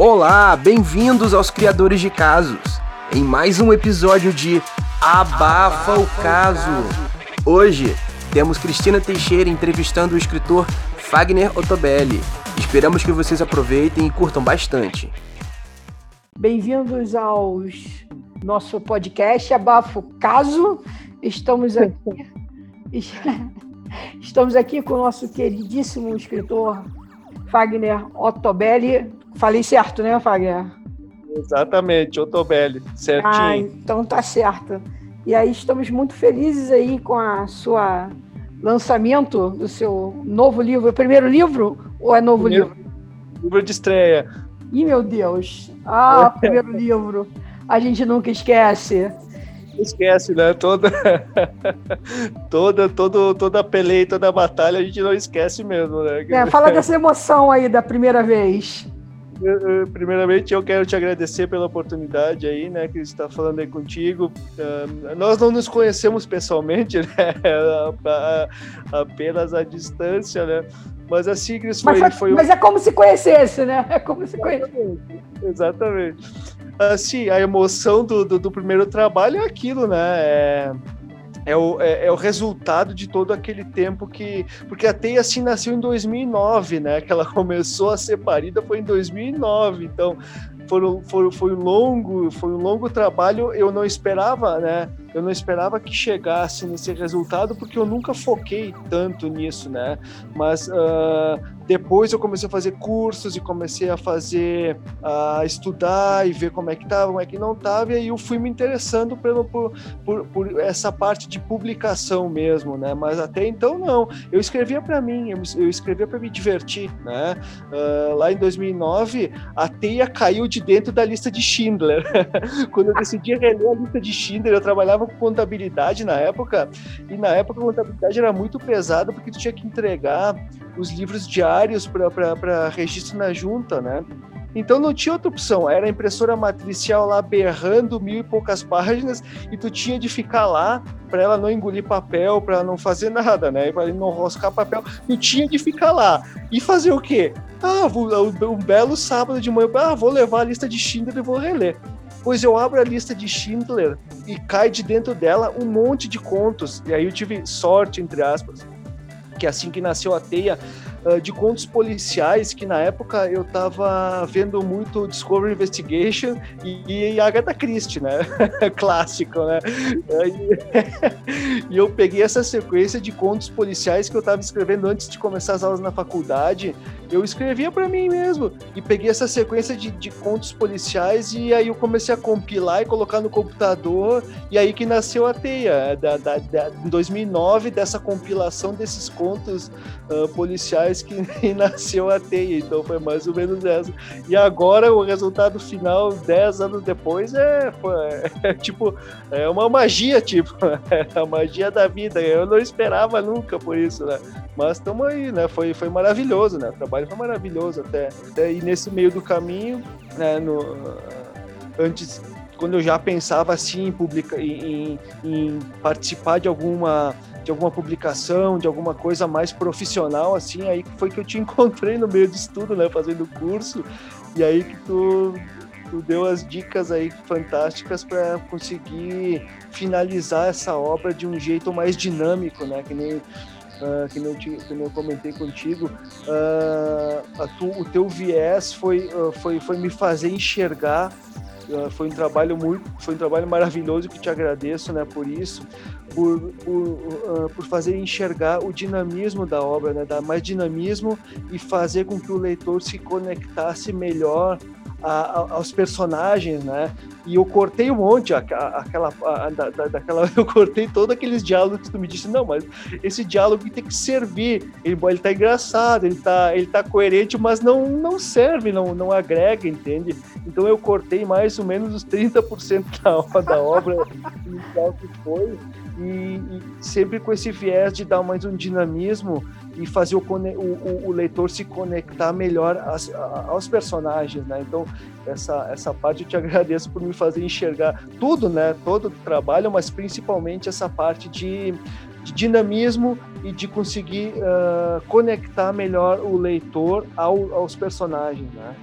Olá, bem-vindos aos Criadores de Casos, em mais um episódio de Abafa o Caso. Hoje temos Cristina Teixeira entrevistando o escritor Fagner Ottobelli. Esperamos que vocês aproveitem e curtam bastante. Bem-vindos ao nosso podcast Abafa o Caso. Estamos aqui, estamos aqui com o nosso queridíssimo escritor Fagner Ottobelli. Falei certo, né, Fagner? Exatamente, Ottobelli, certinho. Ah, então tá certo. E aí estamos muito felizes aí com a sua lançamento do seu novo livro. É o primeiro livro ou é novo primeiro, livro? Livro de estreia. Ih, meu Deus. Ah, primeiro livro. A gente nunca esquece esquece, né? Toda, toda, todo, toda a peleia, toda batalha, a gente não esquece mesmo, né? É, fala dessa emoção aí da primeira vez. Primeiramente, eu quero te agradecer pela oportunidade aí, né, que está falando aí contigo. Uh, nós não nos conhecemos pessoalmente, né, apenas à distância, né, mas a Sigris foi, mas, foi, mas é como se conhecesse, né? É como se conhecesse. Exatamente assim, a emoção do, do, do, primeiro trabalho é aquilo, né? É, é, o, é, é, o resultado de todo aquele tempo que. Porque a Teia assim nasceu em 2009, né? Que ela começou a ser parida foi em 2009. Então, foi, foi, foi um longo, foi um longo trabalho. Eu não esperava, né? Eu não esperava que chegasse nesse resultado porque eu nunca foquei tanto nisso, né? Mas uh, depois eu comecei a fazer cursos e comecei a fazer, a estudar e ver como é que estava, como é que não estava, e aí eu fui me interessando pelo, por, por, por, essa parte de publicação mesmo, né? Mas até então não. Eu escrevia para mim, eu, eu escrevia para me divertir, né? Uh, lá em 2009, a teia caiu de dentro da lista de Schindler. Quando eu decidi reler a lista de Schindler, eu trabalhava com contabilidade na época, e na época a contabilidade era muito pesada porque tu tinha que entregar os livros diários para registro na junta, né? Então não tinha outra opção, era a impressora matricial lá berrando mil e poucas páginas e tu tinha de ficar lá para ela não engolir papel, para não fazer nada, né? Para não roscar papel, tu tinha de ficar lá. E fazer o quê? Ah, vou, um belo sábado de manhã, ah, vou levar a lista de Schindler e vou reler. Pois eu abro a lista de Schindler e cai de dentro dela um monte de contos. E aí eu tive sorte, entre aspas, que assim que nasceu a teia, uh, de contos policiais, que na época eu tava vendo muito Discovery Investigation e, e Agatha Christie, né? Clássico, né? e eu peguei essa sequência de contos policiais que eu tava escrevendo antes de começar as aulas na faculdade. Eu escrevia para mim mesmo e peguei essa sequência de, de contos policiais e aí eu comecei a compilar e colocar no computador e aí que nasceu a teia, da, da, da em 2009, dessa compilação desses contos uh, policiais que nasceu a teia, então foi mais ou menos essa. E agora o resultado final, dez anos depois, é, é, é tipo, é uma magia, tipo, é a magia da vida. Eu não esperava nunca por isso, né? Mas estamos aí, né? Foi, foi maravilhoso, né? O trabalho foi maravilhoso até. e nesse meio do caminho, né, no, antes quando eu já pensava assim em, publica, em, em, participar de alguma de alguma publicação, de alguma coisa mais profissional, assim, aí foi que eu te encontrei no meio de estudo, né, fazendo curso, e aí que tu, tu deu as dicas aí fantásticas para conseguir finalizar essa obra de um jeito mais dinâmico, né, que nem Uh, que, eu, que nem eu comentei contigo, uh, tu, o teu viés foi, uh, foi, foi me fazer enxergar foi um trabalho muito, foi um trabalho maravilhoso que te agradeço, né, por isso, por, por, por fazer enxergar o dinamismo da obra, né, dar mais dinamismo e fazer com que o leitor se conectasse melhor a, a, aos personagens, né? E eu cortei um monte, a, aquela, da, daquela, eu cortei todos aqueles diálogos que tu me disse, não, mas esse diálogo tem que servir, ele, ele tá engraçado, ele tá, ele tá coerente, mas não, não serve, não, não agrega, entende? Então eu cortei mais ou menos os 30% da, da obra inicial que foi, e, e, sempre com esse viés de dar mais um dinamismo e fazer o, o, o leitor se conectar melhor às, aos personagens, né? Então, essa, essa parte eu te agradeço por me fazer enxergar tudo, né? Todo o trabalho, mas principalmente essa parte de, de dinamismo e de conseguir uh, conectar melhor o leitor ao, aos personagens, né?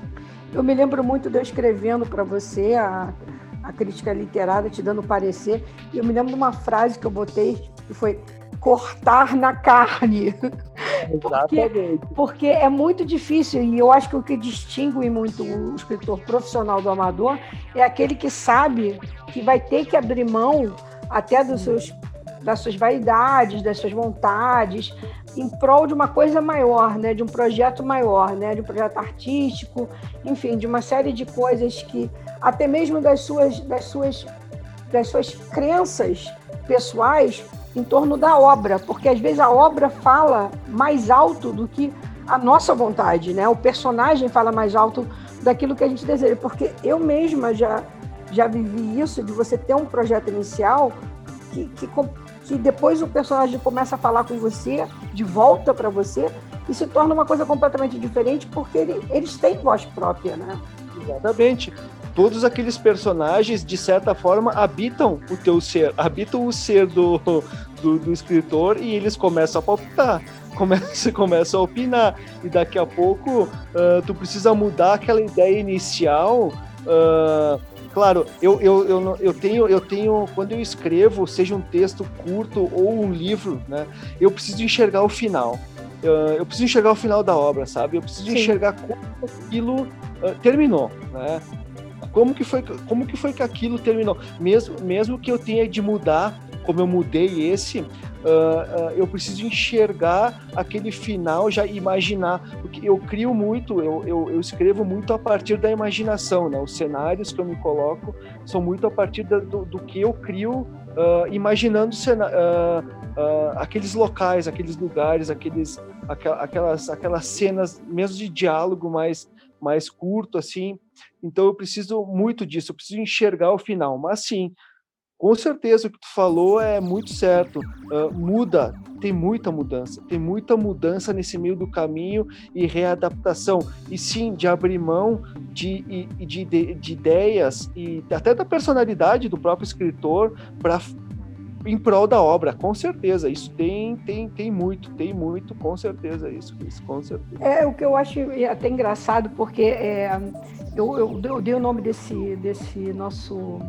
Eu me lembro muito de eu escrevendo para você a, a crítica literária, te dando parecer, e eu me lembro de uma frase que eu botei, que foi cortar na carne. porque, porque é muito difícil, e eu acho que o que distingue muito o escritor profissional do amador é aquele que sabe que vai ter que abrir mão até dos seus, das suas vaidades, das suas vontades, em prol de uma coisa maior, né? de um projeto maior, né? de um projeto artístico, enfim, de uma série de coisas que, até mesmo das suas, das suas, das suas crenças pessoais, em torno da obra, porque às vezes a obra fala mais alto do que a nossa vontade, né? O personagem fala mais alto daquilo que a gente deseja, porque eu mesma já já vivi isso de você ter um projeto inicial que, que, que depois o personagem começa a falar com você, de volta para você, e se torna uma coisa completamente diferente, porque ele, eles têm voz própria, né? Exatamente todos aqueles personagens, de certa forma, habitam o teu ser, habitam o ser do, do, do escritor e eles começam a palpitar. Começa, começa a opinar, e daqui a pouco uh, tu precisa mudar aquela ideia inicial. Uh, claro, eu, eu, eu, eu, tenho, eu tenho, quando eu escrevo, seja um texto curto ou um livro, né, eu preciso enxergar o final. Uh, eu preciso enxergar o final da obra, sabe? Eu preciso Sim. enxergar como aquilo terminou, né? Como que foi, como que foi que aquilo terminou? Mesmo, mesmo que eu tenha de mudar, como eu mudei esse, uh, uh, eu preciso enxergar aquele final, já imaginar, porque eu crio muito, eu, eu, eu, escrevo muito a partir da imaginação, né? Os cenários que eu me coloco são muito a partir da, do, do, que eu crio, uh, imaginando aqueles locais, aqueles lugares, aqueles, aquelas, aquelas cenas, mesmo de diálogo mais mais curto, assim. Então eu preciso muito disso, eu preciso enxergar o final. Mas sim, com certeza o que tu falou é muito certo. Uh, muda, tem muita mudança, tem muita mudança nesse meio do caminho e readaptação. E sim, de abrir mão de, de, de, de ideias e até da personalidade do próprio escritor para em prol da obra, com certeza. Isso tem, tem, tem muito, tem muito, com certeza, isso, isso com certeza. É o que eu acho até engraçado, porque é, eu, eu, eu, dei o nome desse, desse nosso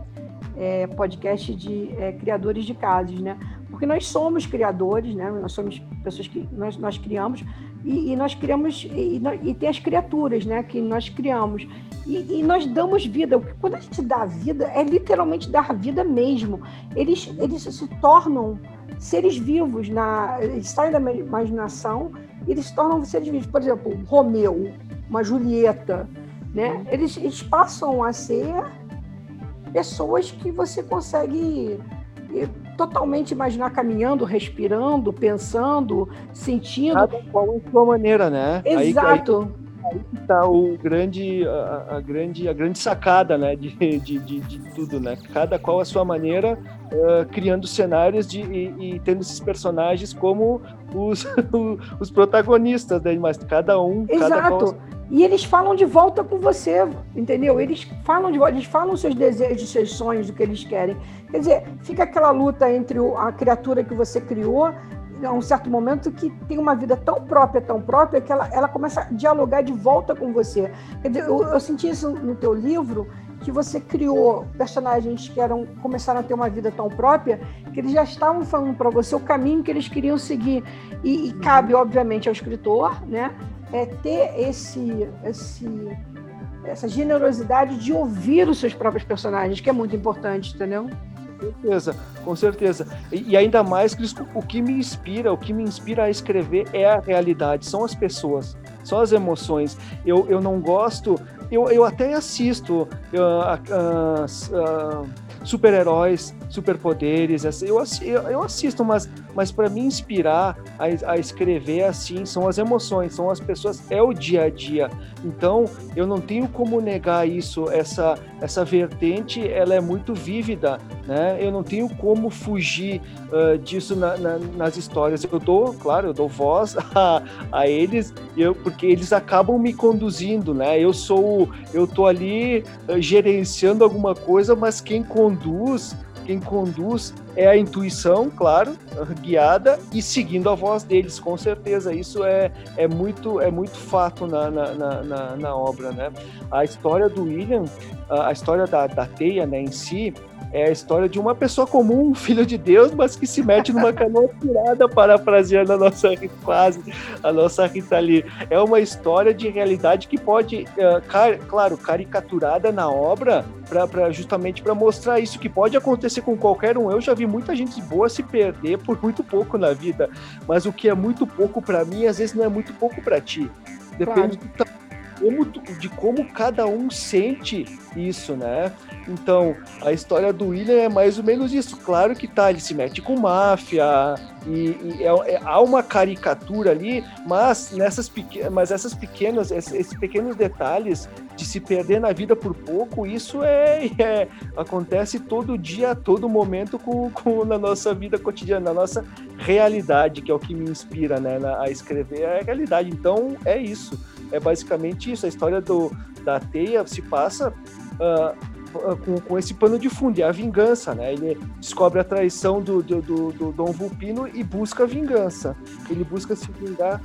é, podcast de é, criadores de casos, né? Porque nós somos criadores, né? Nós somos pessoas que nós, nós criamos e, e nós criamos e, e, tem as criaturas, né? Que nós criamos e, e, nós damos vida. Quando a gente dá vida, é literalmente dar vida mesmo. Eles, eles se tornam seres vivos, na, eles saem da imaginação e eles se tornam seres vivos. Por exemplo, Romeu, uma Julieta, né? Eles, eles passam a ser pessoas que você consegue totalmente imaginar caminhando, respirando, pensando, sentindo. Cada qual a sua maneira, né? Exato. Aí, aí aí que tá o grande, a, a, grande, a grande sacada, né, de, de, de, de, tudo, né? Cada qual a sua maneira, uh, criando cenários de, e, e, tendo esses personagens como os, os protagonistas, né? Mas cada um, Exato. cada. E eles falam de volta com você, entendeu? Eles falam de volta, eles falam seus desejos, seus sonhos, o que eles querem. Quer dizer, fica aquela luta entre a criatura que você criou a um certo momento que tem uma vida tão própria, tão própria, que ela, ela começa a dialogar de volta com você. Eu, eu senti isso no teu livro, que você criou personagens que eram começaram a ter uma vida tão própria que eles já estavam falando para você o caminho que eles queriam seguir e, e cabe obviamente ao escritor né é ter esse esse essa generosidade de ouvir os seus próprios personagens que é muito importante entendeu certeza, com certeza. E, e, ainda mais, o que me inspira, o que me inspira a escrever é a realidade, são as pessoas, são as emoções. Eu, eu não gosto, eu, eu até assisto uh, uh, uh, super-heróis, superpoderes, eu, eu assisto, mas, mas para me inspirar a, a escrever assim, são as emoções, são as pessoas, é o dia a dia. Então, eu não tenho como negar isso, essa, essa vertente, ela é muito vívida, né? Eu não tenho como fugir uh, disso na, na, nas histórias. Eu dou, claro, eu dou voz a, a eles, eu, porque eles acabam me conduzindo, né? Eu sou, eu tô ali uh, gerenciando alguma coisa, mas quem conduz quem conduz é a intuição, claro, guiada e seguindo a voz deles, com certeza. Isso é, é, muito, é muito fato na, na, na, na obra, né? A história do William, a história da, da teia né, em si, é a história de uma pessoa comum, um filho de Deus, mas que se mete numa canoa furada, parafraseando a nossa quase a nossa Rita Lee. É uma história de realidade que pode, uh, car claro, caricaturada na obra, pra, pra justamente para mostrar isso, que pode acontecer com qualquer um. Eu já vi muita gente boa se perder por muito pouco na vida, mas o que é muito pouco para mim, às vezes não é muito pouco para ti. Depende claro. do de como cada um sente isso, né? Então, a história do William é mais ou menos isso. Claro que tá, ele se mete com máfia, e, e é, é, há uma caricatura ali, mas, nessas pequenas, mas essas pequenas, esses pequenos detalhes de se perder na vida por pouco, isso é, é acontece todo dia, todo momento com, com, na nossa vida cotidiana, na nossa realidade, que é o que me inspira né, na, a escrever a realidade. Então, é isso é basicamente isso. A história do, da teia se passa uh, com, com, esse pano de fundo, é a vingança, né? Ele descobre a traição do, do, do, do Dom Vulpino e busca a vingança. Ele busca se vingar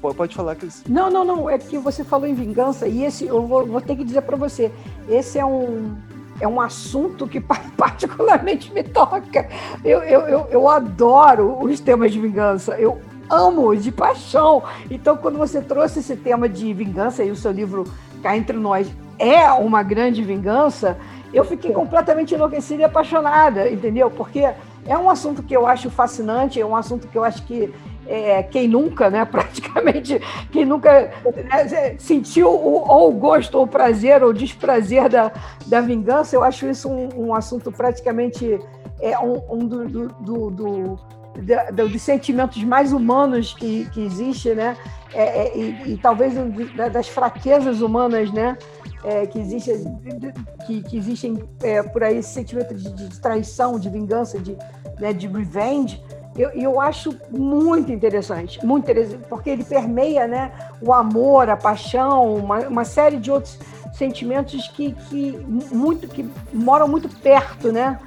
Pode falar, Cris. Não, não, não. É que você falou em vingança e esse eu vou, vou ter que dizer para você. Esse é um é um assunto que particularmente me toca. Eu, eu, eu, eu adoro os temas de vingança. Eu amo de paixão. Então, quando você trouxe esse tema de vingança e o seu livro Cá Entre Nós é uma grande vingança, eu fiquei completamente enlouquecida e apaixonada, entendeu? Porque é um assunto que eu acho fascinante, é um assunto que eu acho que é, quem nunca, né, praticamente, quem nunca né, sentiu o, ou o gosto, ou o prazer, ou o desprazer da, da vingança, eu acho isso um, um assunto praticamente é, um, um do, do, do dos sentimentos mais humanos que, que existe, né? É, é, e, e, talvez das fraquezas humanas, né? É, que, existe, que, que existem é, por aí esse sentimento de, de, traição, de vingança, de, né, de revenge. Eu, eu acho muito interessante, muito interessante, porque ele permeia, né, o amor, a paixão, uma, uma série de outros sentimentos que, que muito que moram muito perto, né?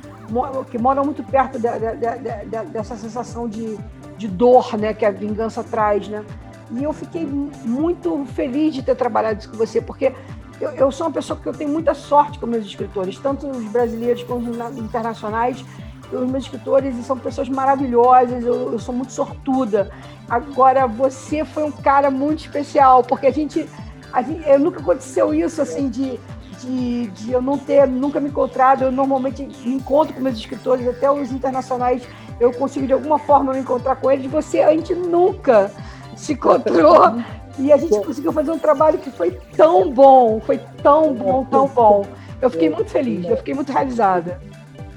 que moram muito perto de, de, de, dessa sensação de, de dor né, que a vingança traz. Né? E eu fiquei muito feliz de ter trabalhado isso com você, porque eu, eu, sou uma pessoa que eu tenho muita sorte com meus escritores, tanto os brasileiros quanto os internacionais. Os meus escritores são pessoas maravilhosas, eu, eu sou muito sortuda. Agora, você foi um cara muito especial, porque a gente, a gente nunca aconteceu isso assim de de, de eu não ter nunca me encontrado. Eu normalmente me encontro com meus escritores, até os internacionais, eu consigo de alguma forma me encontrar com eles. Você, a gente nunca se encontrou. E a gente conseguiu fazer um trabalho que foi tão bom, foi tão bom, tão bom. Eu fiquei muito feliz, eu fiquei muito realizada.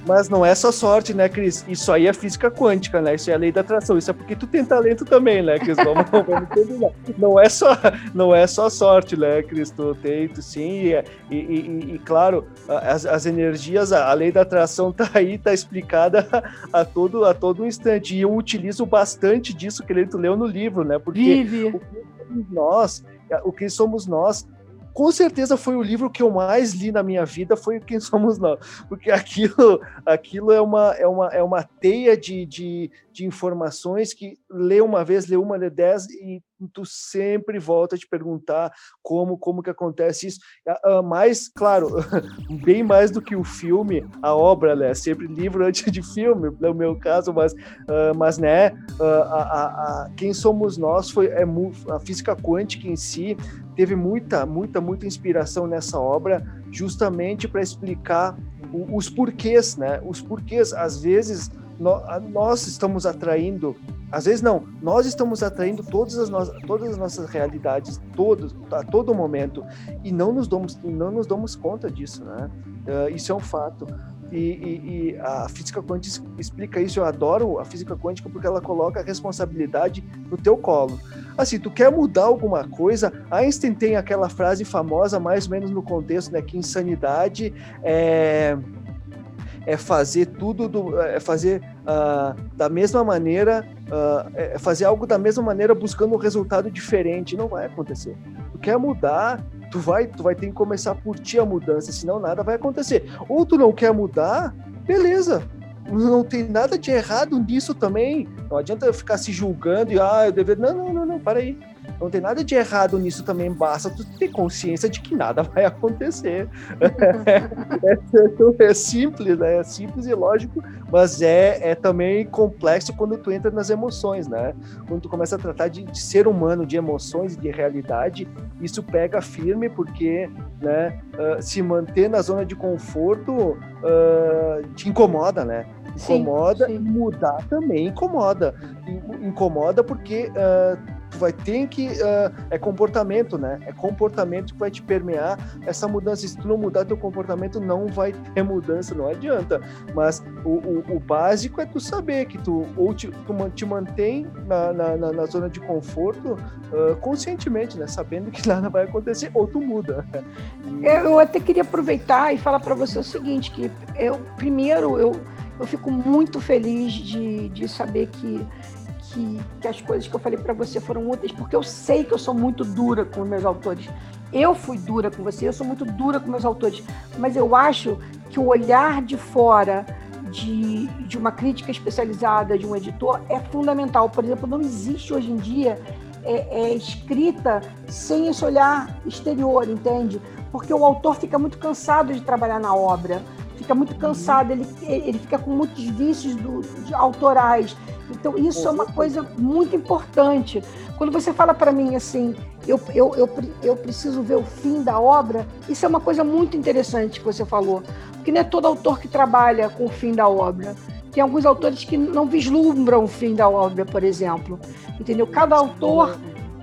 Mas não é só sorte, né, Cris? Isso aí é física quântica, né? Isso é a lei da atração. Isso é porque tu tem talento também, né, Cris? Vamos, vamos terminar. Não é só, não é só sorte, né, Cris? Tu tem, tu sim. E, e, e, e claro, as, as energias, a, lei da atração tá aí, tá explicada a todo, a todo instante. E eu utilizo bastante disso que ele tu leu no livro, né? Porque Vive. o que nós, o que somos nós, com certeza foi o livro que eu mais li na minha vida, foi Quem Somos Nós, porque aquilo, aquilo é, uma, é, uma, é uma teia de, de, de informações que lê uma vez, lê uma, lê dez, e tu sempre volta a te perguntar como, como que acontece isso. Mas, claro, bem mais do que o filme, a obra, né? Sempre livro antes de filme, no meu caso, mas, uh, mas né, a, a, a, quem somos nós foi é, a física quântica em si teve muita, muita, muita inspiração nessa obra, justamente para explicar os porquês, né? Os porquês, às vezes, nós estamos atraindo, às vezes não, nós estamos atraindo todas as, no, todas as nossas realidades, todos, a todo momento, e não nos damos, não nos damos conta disso, né? Uh, isso é um fato. E, e, e, a física quântica explica isso. Eu adoro a física quântica porque ela coloca a responsabilidade no teu colo. Assim, tu quer mudar alguma coisa? Einstein tem aquela frase famosa, mais ou menos no contexto, né? Que insanidade é, é fazer tudo, do, é fazer uh, da mesma maneira, uh, é fazer algo da mesma maneira buscando um resultado diferente. Não vai acontecer. Tu quer mudar, tu vai, tu vai ter que começar por ti a mudança, senão nada vai acontecer. Ou tu não quer mudar, beleza. não tem nada de errado nisso também. Não adianta ficar se julgando e, ah, eu deveria. Não, não, não, não, para aí. Não tem nada de errado nisso também, basta tu ter consciência de que nada vai acontecer. é, é, simples, né? É simples e lógico, mas é, é também complexo quando tu entra nas emoções, né? Quando tu começa a tratar de, de ser humano, de emoções, de realidade, isso pega firme porque, né, uh, se manter na zona de conforto uh, te incomoda, né? Incomoda sim, sim. e mudar também incomoda. Incomoda porque uh, tu vai ter que. Uh, é comportamento, né? É comportamento que vai te permear essa mudança. Se tu não mudar teu comportamento, não vai ter mudança, não adianta. Mas o, o, o básico é tu saber que tu ou te, tu te mantém na, na, na, na zona de conforto uh, conscientemente, né? Sabendo que nada vai acontecer, ou tu muda. Eu até queria aproveitar e falar para você o seguinte, que eu primeiro eu, eu fico muito feliz de, de saber que que, que as coisas que eu falei para você foram úteis, porque eu sei que eu sou muito dura com meus autores. Eu fui dura com você, eu sou muito dura com meus autores, mas eu acho que o olhar de fora de, de uma crítica especializada, de um editor, é fundamental. Por exemplo, não existe hoje em dia é, é escrita sem esse olhar exterior, entende? Porque o autor fica muito cansado de trabalhar na obra, fica muito cansado, ele, ele fica com muitos vícios do, de, autorais então, isso é uma coisa muito importante. Quando você fala para mim assim, eu, eu, eu, eu preciso ver o fim da obra, isso é uma coisa muito interessante que você falou. Porque não é todo autor que trabalha com o fim da obra. Tem alguns autores que não vislumbram o fim da obra, por exemplo. Entendeu? Cada autor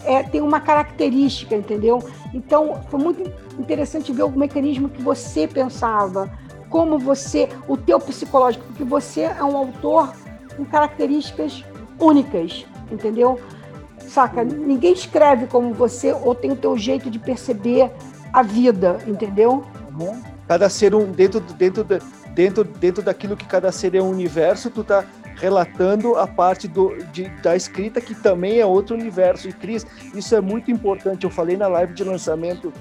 é, tem uma característica, entendeu? Então, foi muito interessante ver o mecanismo que você pensava, como você, o teu psicológico, porque você é um autor com características únicas, entendeu? Saca? Ninguém escreve como você ou tem o teu jeito de perceber a vida, entendeu? Cada ser um dentro dentro dentro dentro daquilo que cada ser é um universo, tu tá relatando a parte do, de, da escrita que também é outro universo. E Cris, isso é muito importante. Eu falei na live de lançamento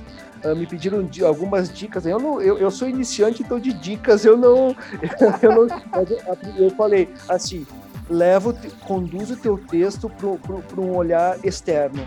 Uh, me pediram algumas dicas. Eu, não, eu, eu sou iniciante, então de dicas eu não. Eu, não, eu falei assim: leva, conduz o teu texto para um olhar externo.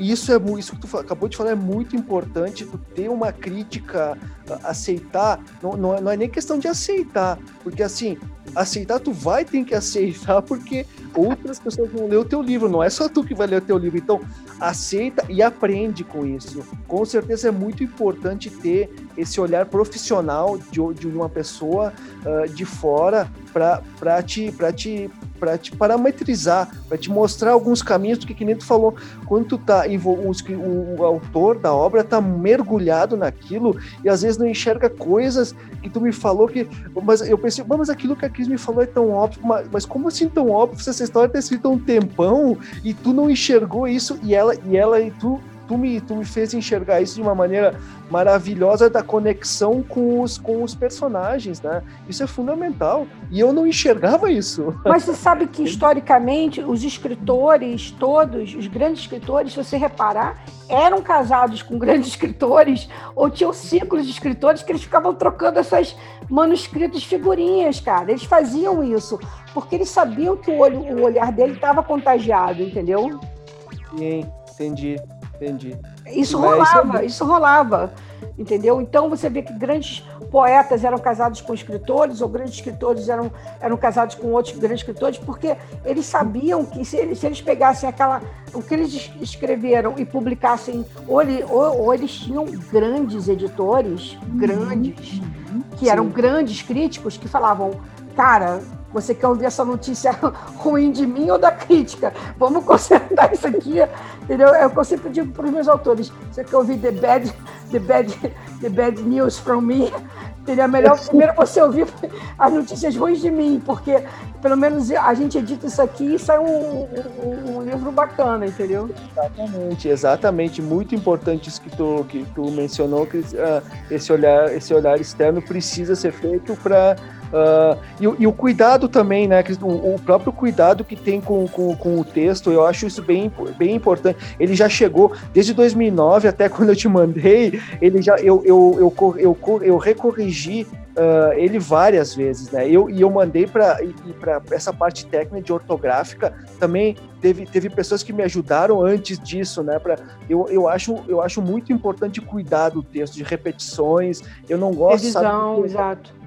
Isso é isso que tu acabou de falar é muito importante. Tu ter uma crítica, aceitar, não, não, é, não é nem questão de aceitar, porque assim aceitar, tu vai ter que aceitar, porque outras pessoas vão ler o teu livro, não é só tu que vai ler o teu livro. Então, aceita e aprende com isso. Com certeza é muito importante ter esse olhar profissional de, de uma pessoa uh, de fora para te, te, te parametrizar, para te mostrar alguns caminhos, porque que nem tu falou, quando tu tá, o, o autor da obra tá mergulhado naquilo e às vezes não enxerga coisas que tu me falou que, mas eu pensei, mas aquilo que a Cris me falou é tão óbvio, mas, mas como assim tão óbvio? Se essa história tá escrita há um tempão e tu não enxergou isso e ela e ela e tu tu me, tu me fez enxergar isso de uma maneira maravilhosa da conexão com os, com os personagens, né? Isso é fundamental. E eu não enxergava isso. Mas você sabe que, historicamente, os escritores, todos, os grandes escritores, se você reparar, eram casados com grandes escritores ou tinham ciclos de escritores que eles ficavam trocando essas manuscritos figurinhas, cara. Eles faziam isso porque eles sabiam que o, olho, o olhar dele estava contagiado, entendeu? Sim, entendi. Entendi. Isso rolava, isso rolava, entendeu? Então você vê que grandes poetas eram casados com escritores, ou grandes escritores eram, eram casados com outros grandes escritores, porque eles sabiam que se eles, se eles pegassem aquela, o que eles escreveram e publicassem, ou, ele, ou, ou eles tinham grandes editores, grandes, uhum. que eram Sim. grandes críticos, que falavam, cara, você quer ouvir essa notícia ruim de mim ou da crítica? Vamos consertar isso aqui. Entendeu? É o que eu sempre digo para os meus autores. Você quer ouvir the bad, the bad, the bad news from me? Seria melhor primeiro você ouvir as notícias ruins de mim, porque pelo menos a gente edita isso aqui e sai um, um, um livro bacana, entendeu? Exatamente, exatamente. Muito importante isso que tu, que tu mencionou, que uh, esse, olhar, esse olhar externo precisa ser feito para Uh, e, e, o cuidado também, né? O, o, próprio cuidado que tem com, com, com, o texto, eu acho isso bem, bem importante. Ele já chegou desde 2009 até quando eu te mandei, ele já eu, eu, eu, eu, eu recorrigi uh, ele várias vezes, né? Eu, e eu mandei para essa parte técnica de ortográfica também teve, teve pessoas que me ajudaram antes disso, né? Pra, eu, eu, acho, eu acho muito importante cuidar do texto, de repetições. Eu não gosto. Revisão, sabe, exato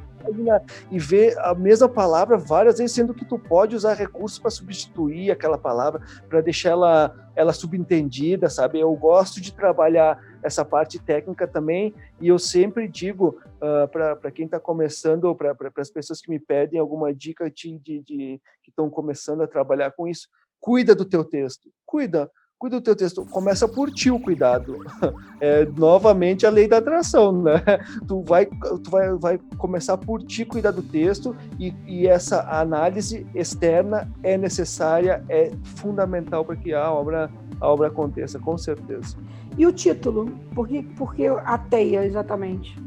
e ver a mesma palavra várias vezes, sendo que tu pode usar recursos para substituir aquela palavra, para deixar ela, ela subentendida, sabe? Eu gosto de trabalhar essa parte técnica também, e eu sempre digo uh, ah, para quem está começando, ou para as pessoas que me pedem alguma dica de, de, de que estão começando a trabalhar com isso, cuida do teu texto, cuida, cuida do teu texto, começa por ti o cuidado. É, novamente a lei da atração, né? Tu vai, tu vai, vai começar por ti cuidar do texto e, e essa análise externa é necessária, é fundamental para que a obra, a obra aconteça, com certeza. E o título? Por que, por que a teia, exatamente?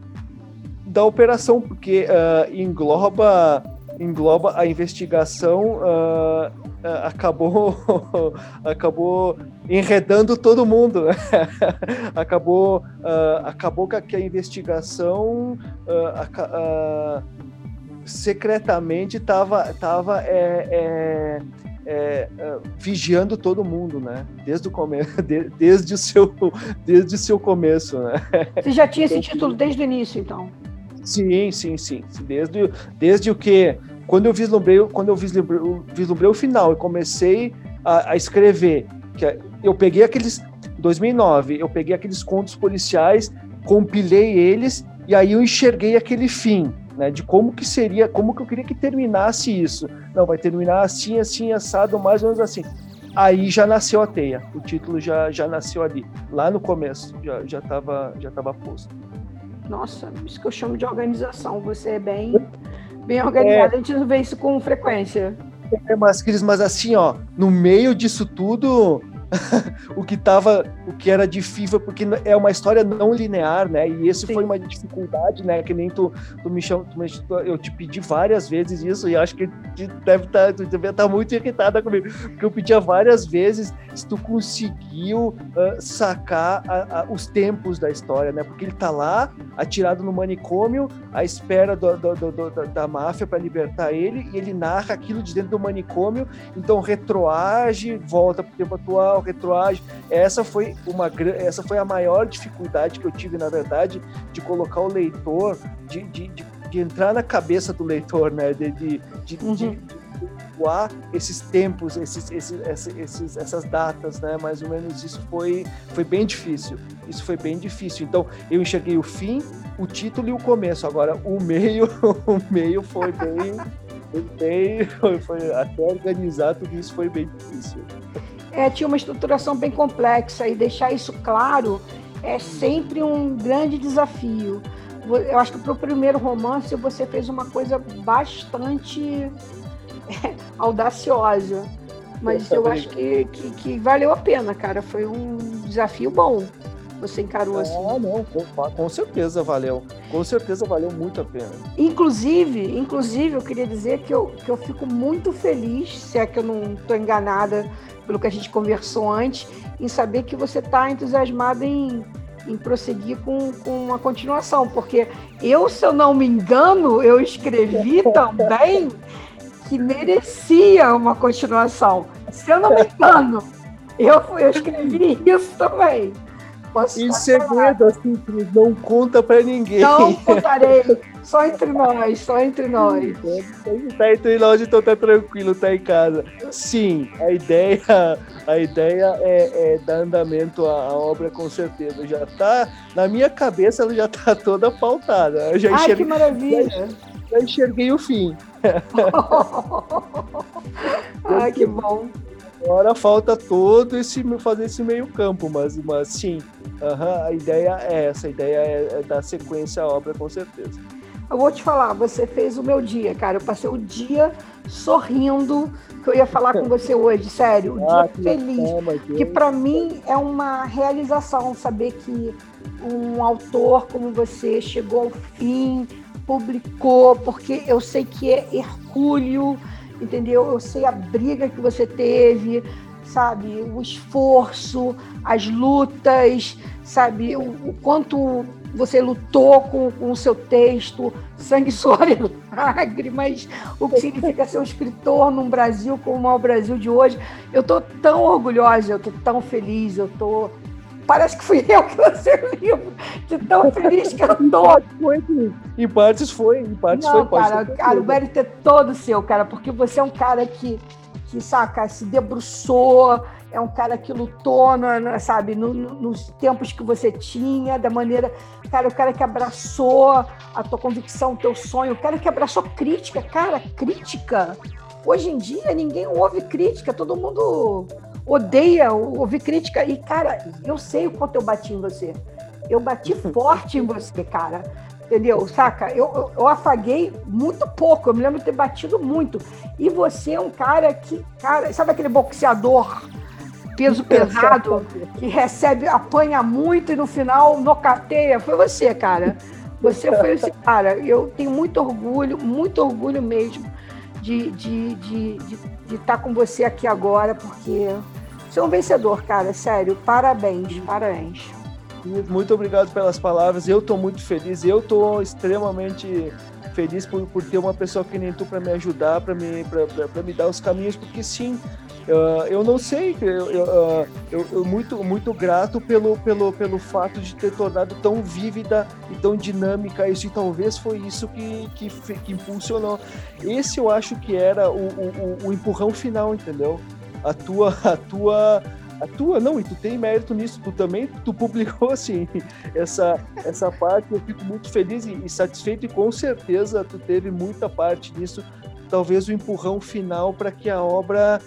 Da operação, porque uh, engloba engloba a investigação uh, uh, acabou acabou enredando todo mundo né? acabou uh, acabou que a investigação secretamente estava tava, é, é, é, vigiando todo mundo, né? Desde o começo, de, desde o seu, desde o seu começo, né? Você já tinha esse título desde o início, então? Sim, sim, sim. Desde, desde o que quando eu vislumbrei, quando eu vislumbrei, vislumbrei o final e comecei a, a escrever, que é, eu peguei aqueles 2009, eu peguei aqueles contos policiais, compilei eles e aí eu enxerguei aquele fim, né, de como que seria, como que eu queria que terminasse isso. Não, vai terminar assim, assim, assado, mais ou menos assim. Aí já nasceu a teia, o título já, já nasceu ali, lá no começo, já já estava já tava posto. Nossa, isso que eu chamo de organização. Você é bem, bem organizado. É... A gente não vê isso com frequência. É, mas, Cris, mas assim, ó, no meio disso tudo, o que tava, o que era de FIFA, porque é uma história não linear, né? E isso foi uma dificuldade, né? Que nem tu, tu me chamou, eu te pedi várias vezes isso e acho que deve tá, tu deve estar tá muito irritada comigo, porque eu pedia várias vezes se tu conseguiu uh, sacar a, a, os tempos da história, né? Porque ele tá lá, atirado no manicômio, à espera do, do, do, da, da máfia para libertar ele, e ele narra aquilo de dentro do manicômio, então retroage, volta pro tempo atual o retroage. Essa foi uma essa foi a maior dificuldade que eu tive, na verdade, de colocar o leitor, de, de, de, de entrar na cabeça do leitor, né? De, de, de, uhum. de, voar esses tempos, esses, esses, esses, essas datas, né? Mais ou menos isso foi, foi bem difícil. Isso foi bem difícil. Então, eu enxerguei o fim, o título e o começo. Agora, o meio, o meio foi bem, bem foi, foi até organizar tudo isso foi bem difícil é, tinha uma estruturação bem complexa e deixar isso claro é sempre um grande desafio. Eu acho que para o primeiro romance você fez uma coisa bastante audaciosa, mas eu acho que, que, que, valeu a pena, cara. Foi um desafio bom. Você encarou assim. Ah, não, com, com certeza valeu. Com certeza valeu muito a pena. Inclusive, inclusive, eu queria dizer que eu, que eu fico muito feliz, se é que eu não estou enganada pelo que a gente conversou antes, em saber que você está entusiasmado em, em prosseguir com, com uma continuação, porque eu, se eu não me engano, eu escrevi também que merecia uma continuação. Se eu não me engano, eu, eu escrevi isso também. Posso em segredo, assim, não conta para ninguém. Não contarei. Só entre nós, só entre nós. Tá entre nós, então tá tranquilo, tá em casa. Sim, a ideia, a ideia é, é dar andamento à, obra com certeza. Já tá, na minha cabeça ela já tá toda pautada. Eu já Ai, enxerguei, que maravilha! Já, já enxerguei o fim. Ai, que bom. Agora falta todo esse fazer esse meio campo, mas, mas sim, a ideia é essa, a ideia é, é dar sequência à obra com certeza. Eu vou te falar, você fez o meu dia, cara. Eu passei o dia sorrindo que eu ia falar com você hoje, sério. O ah, dia feliz. que para mim é uma realização saber que um autor como você chegou ao fim, publicou, porque eu sei que é hercúleo, entendeu? Eu sei a briga que você teve, sabe, o esforço, as lutas, sabe, o, o quanto você lutou com, com o seu texto, sangue, suor e lágrimas, o que significa ser um escritor num Brasil como é o Brasil de hoje. Eu estou tão orgulhosa, eu estou tão feliz, eu estou parece que fui eu que lancei o livro, de tão feliz que eu tô. Em partes foi, em partes Não, foi. Cara, cara, o mérito é todo seu, cara, porque você é um cara que, que saca, se debruçou, é um cara que lutou, no, no, sabe, no, nos tempos que você tinha, da maneira. Cara, o cara que abraçou a tua convicção, o teu sonho, o cara que abraçou crítica. Cara, crítica. Hoje em dia ninguém ouve crítica, todo mundo odeia ouvir crítica. E, cara, eu sei o quanto eu bati em você. Eu bati forte em você, cara. Entendeu? Saca? Eu, eu, eu, afaguei muito pouco. Eu me lembro de ter batido muito. E você é um cara que, cara, sabe aquele boxeador peso pesado que recebe, apanha muito e no final nocateia? Foi você, cara. Você foi esse cara. Eu tenho muito orgulho, muito orgulho mesmo de estar de, de, de, de estar com você aqui agora, porque você é um vencedor, cara, sério. Parabéns, parabéns. Muito obrigado pelas palavras. Eu estou muito feliz. Eu estou extremamente feliz por, por ter uma pessoa que nem tu para me ajudar, para me, me dar os caminhos, porque sim, uh, eu não sei, eu, eu, uh, eu, eu, muito, muito grato pelo, pelo, pelo fato de ter tornado tão vívida e tão dinâmica isso, e talvez foi isso que, que, que impulsionou. Esse eu acho que era o, o, o empurrão final, entendeu? A tua, a tua, a tua, não, e tu tem mérito nisso, tu também, tu publicou, assim, essa, essa parte, eu fico muito feliz e, e satisfeito, e com certeza tu teve muita parte nisso, talvez o empurrão final para que a obra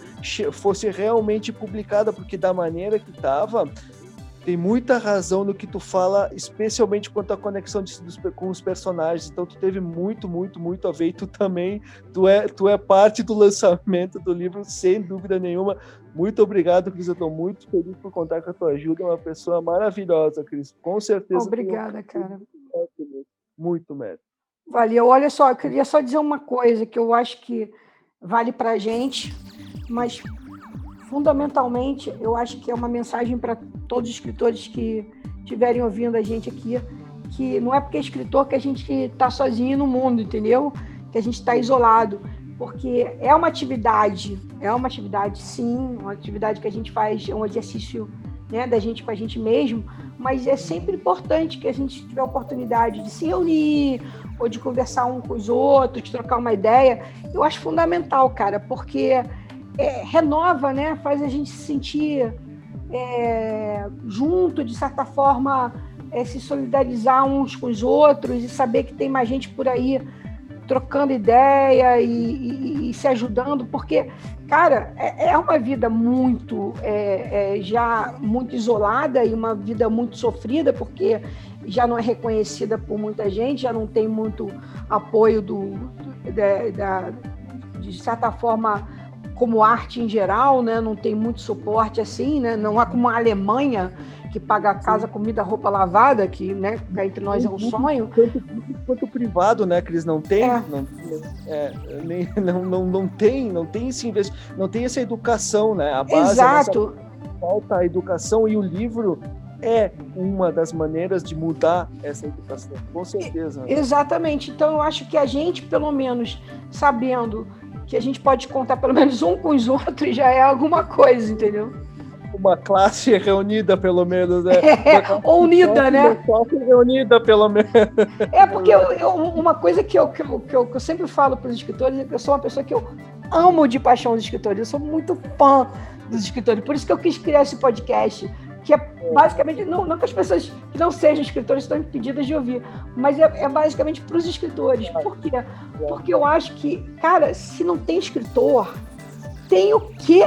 fosse realmente publicada, porque da maneira que estava, tem muita razão no que tu fala, especialmente quanto à conexão de, dos, com os personagens. Então tu teve muito, muito, muito a ver. E tu também, tu é, tu é parte do lançamento do livro, sem dúvida nenhuma. Muito obrigado, Cris. Eu estou muito feliz por contar com a tua ajuda. É uma pessoa maravilhosa, Cris. Com certeza. Obrigada, cara. Muito mérito. Valeu. Olha só, eu queria só dizer uma coisa que eu acho que vale para gente, mas fundamentalmente, eu acho que é uma mensagem para todos os escritores que estiverem ouvindo a gente aqui, que não é porque é escritor que a gente está sozinho no mundo, entendeu? Que a gente está isolado, porque é uma atividade, é uma atividade, sim, uma atividade que a gente faz, é um exercício né, da gente com a gente mesmo, mas é sempre importante que a gente tiver a oportunidade de se reunir ou de conversar um com os outros, de trocar uma ideia. Eu acho fundamental, cara, porque é, renova, né? Faz a gente se sentir é, junto, de certa forma, é, se solidarizar uns com os outros e saber que tem mais gente por aí trocando ideia e, e, e se ajudando, porque, cara, é, é uma vida muito, é, é, já muito isolada e uma vida muito sofrida, porque já não é reconhecida por muita gente, já não tem muito apoio do, da, da, de certa forma, como arte em geral, né, não tem muito suporte assim, né, não há como a Alemanha que paga casa, comida, roupa lavada, que, né, entre nós é um sonho. Quanto, quanto privado, né, Cris, não tem, é. não, é, nem, não, não, não tem, não tem esse não tem essa educação, né, a base, Exato. A falta a educação e o livro é uma das maneiras de mudar essa educação, com certeza. Exatamente. Então eu acho que a gente, pelo menos, sabendo que a gente pode contar pelo menos um com os outros já é alguma coisa, entendeu? Uma classe reunida, pelo menos, né? É, ou unida, né? Uma classe reunida, pelo menos. É, porque eu, eu, uma coisa que eu, que, eu, que, eu, que eu sempre falo para os escritores é que eu sou uma pessoa que eu amo de paixão os escritores, eu sou muito fã dos escritores, por isso que eu quis criar esse podcast, que é basicamente, não, não que as pessoas que não sejam escritores estão impedidas de ouvir, mas é, é basicamente para os escritores. Por quê? Porque eu acho que, cara, se não tem escritor, tem o quê?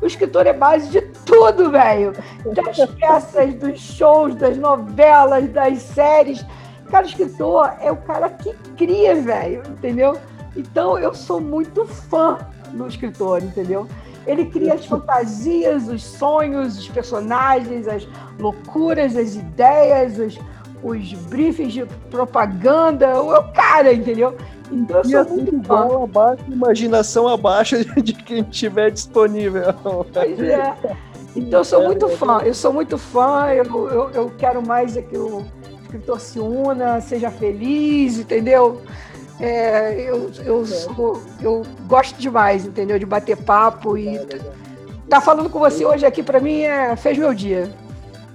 O escritor é base de tudo, velho. Das peças, dos shows, das novelas, das séries. Cara, o escritor é o cara que cria, velho, entendeu? Então eu sou muito fã do escritor, entendeu? Ele cria as fantasias, os sonhos, os personagens, as loucuras, as ideias, os, os briefings de propaganda. O cara, entendeu? Então eu sou muito igual fã. Abaixo, imaginação abaixo de quem tiver disponível. Pois é. Então eu sou é, muito fã, eu sou muito fã, eu, eu, eu quero mais é que o escritor se una, seja feliz, entendeu? É, eu, eu, sou, eu gosto demais, entendeu? De bater papo e tá falando com você hoje aqui para mim é, fez meu dia.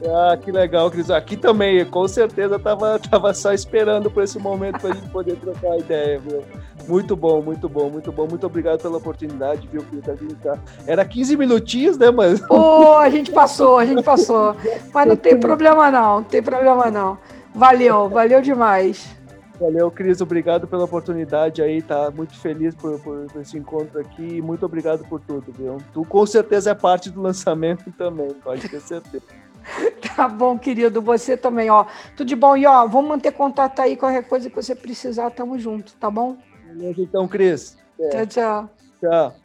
Ah, que legal, Cris. Aqui também, com certeza tava, tava só esperando por esse momento para a gente poder trocar ideia, viu? Muito bom, muito bom, muito bom. Muito obrigado pela oportunidade, viu, Cris? Tá... Era 15 minutinhos, né, mas. Pô, a gente passou, a gente passou. Mas não tem problema não, não tem problema não. Valeu, valeu demais. Valeu, Cris. Obrigado pela oportunidade aí. Tá muito feliz por, por, por, esse encontro aqui. Muito obrigado por tudo, viu? Tu com certeza é parte do lançamento também, pode ter certeza. Tá bom, querido. Você também, ó. Tudo de bom. E, ó, vamos manter contato aí. Qualquer coisa que você precisar, tamo junto, tá bom? Beleza, então, Cris. É. Tchau, tchau. Tchau.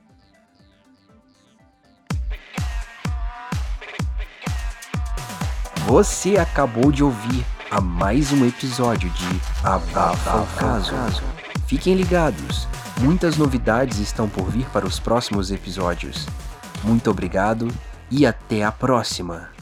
Você acabou de ouvir a mais um episódio de Abafa o Caso. Fiquem ligados, muitas novidades estão por vir para os próximos episódios. Muito obrigado e até a próxima!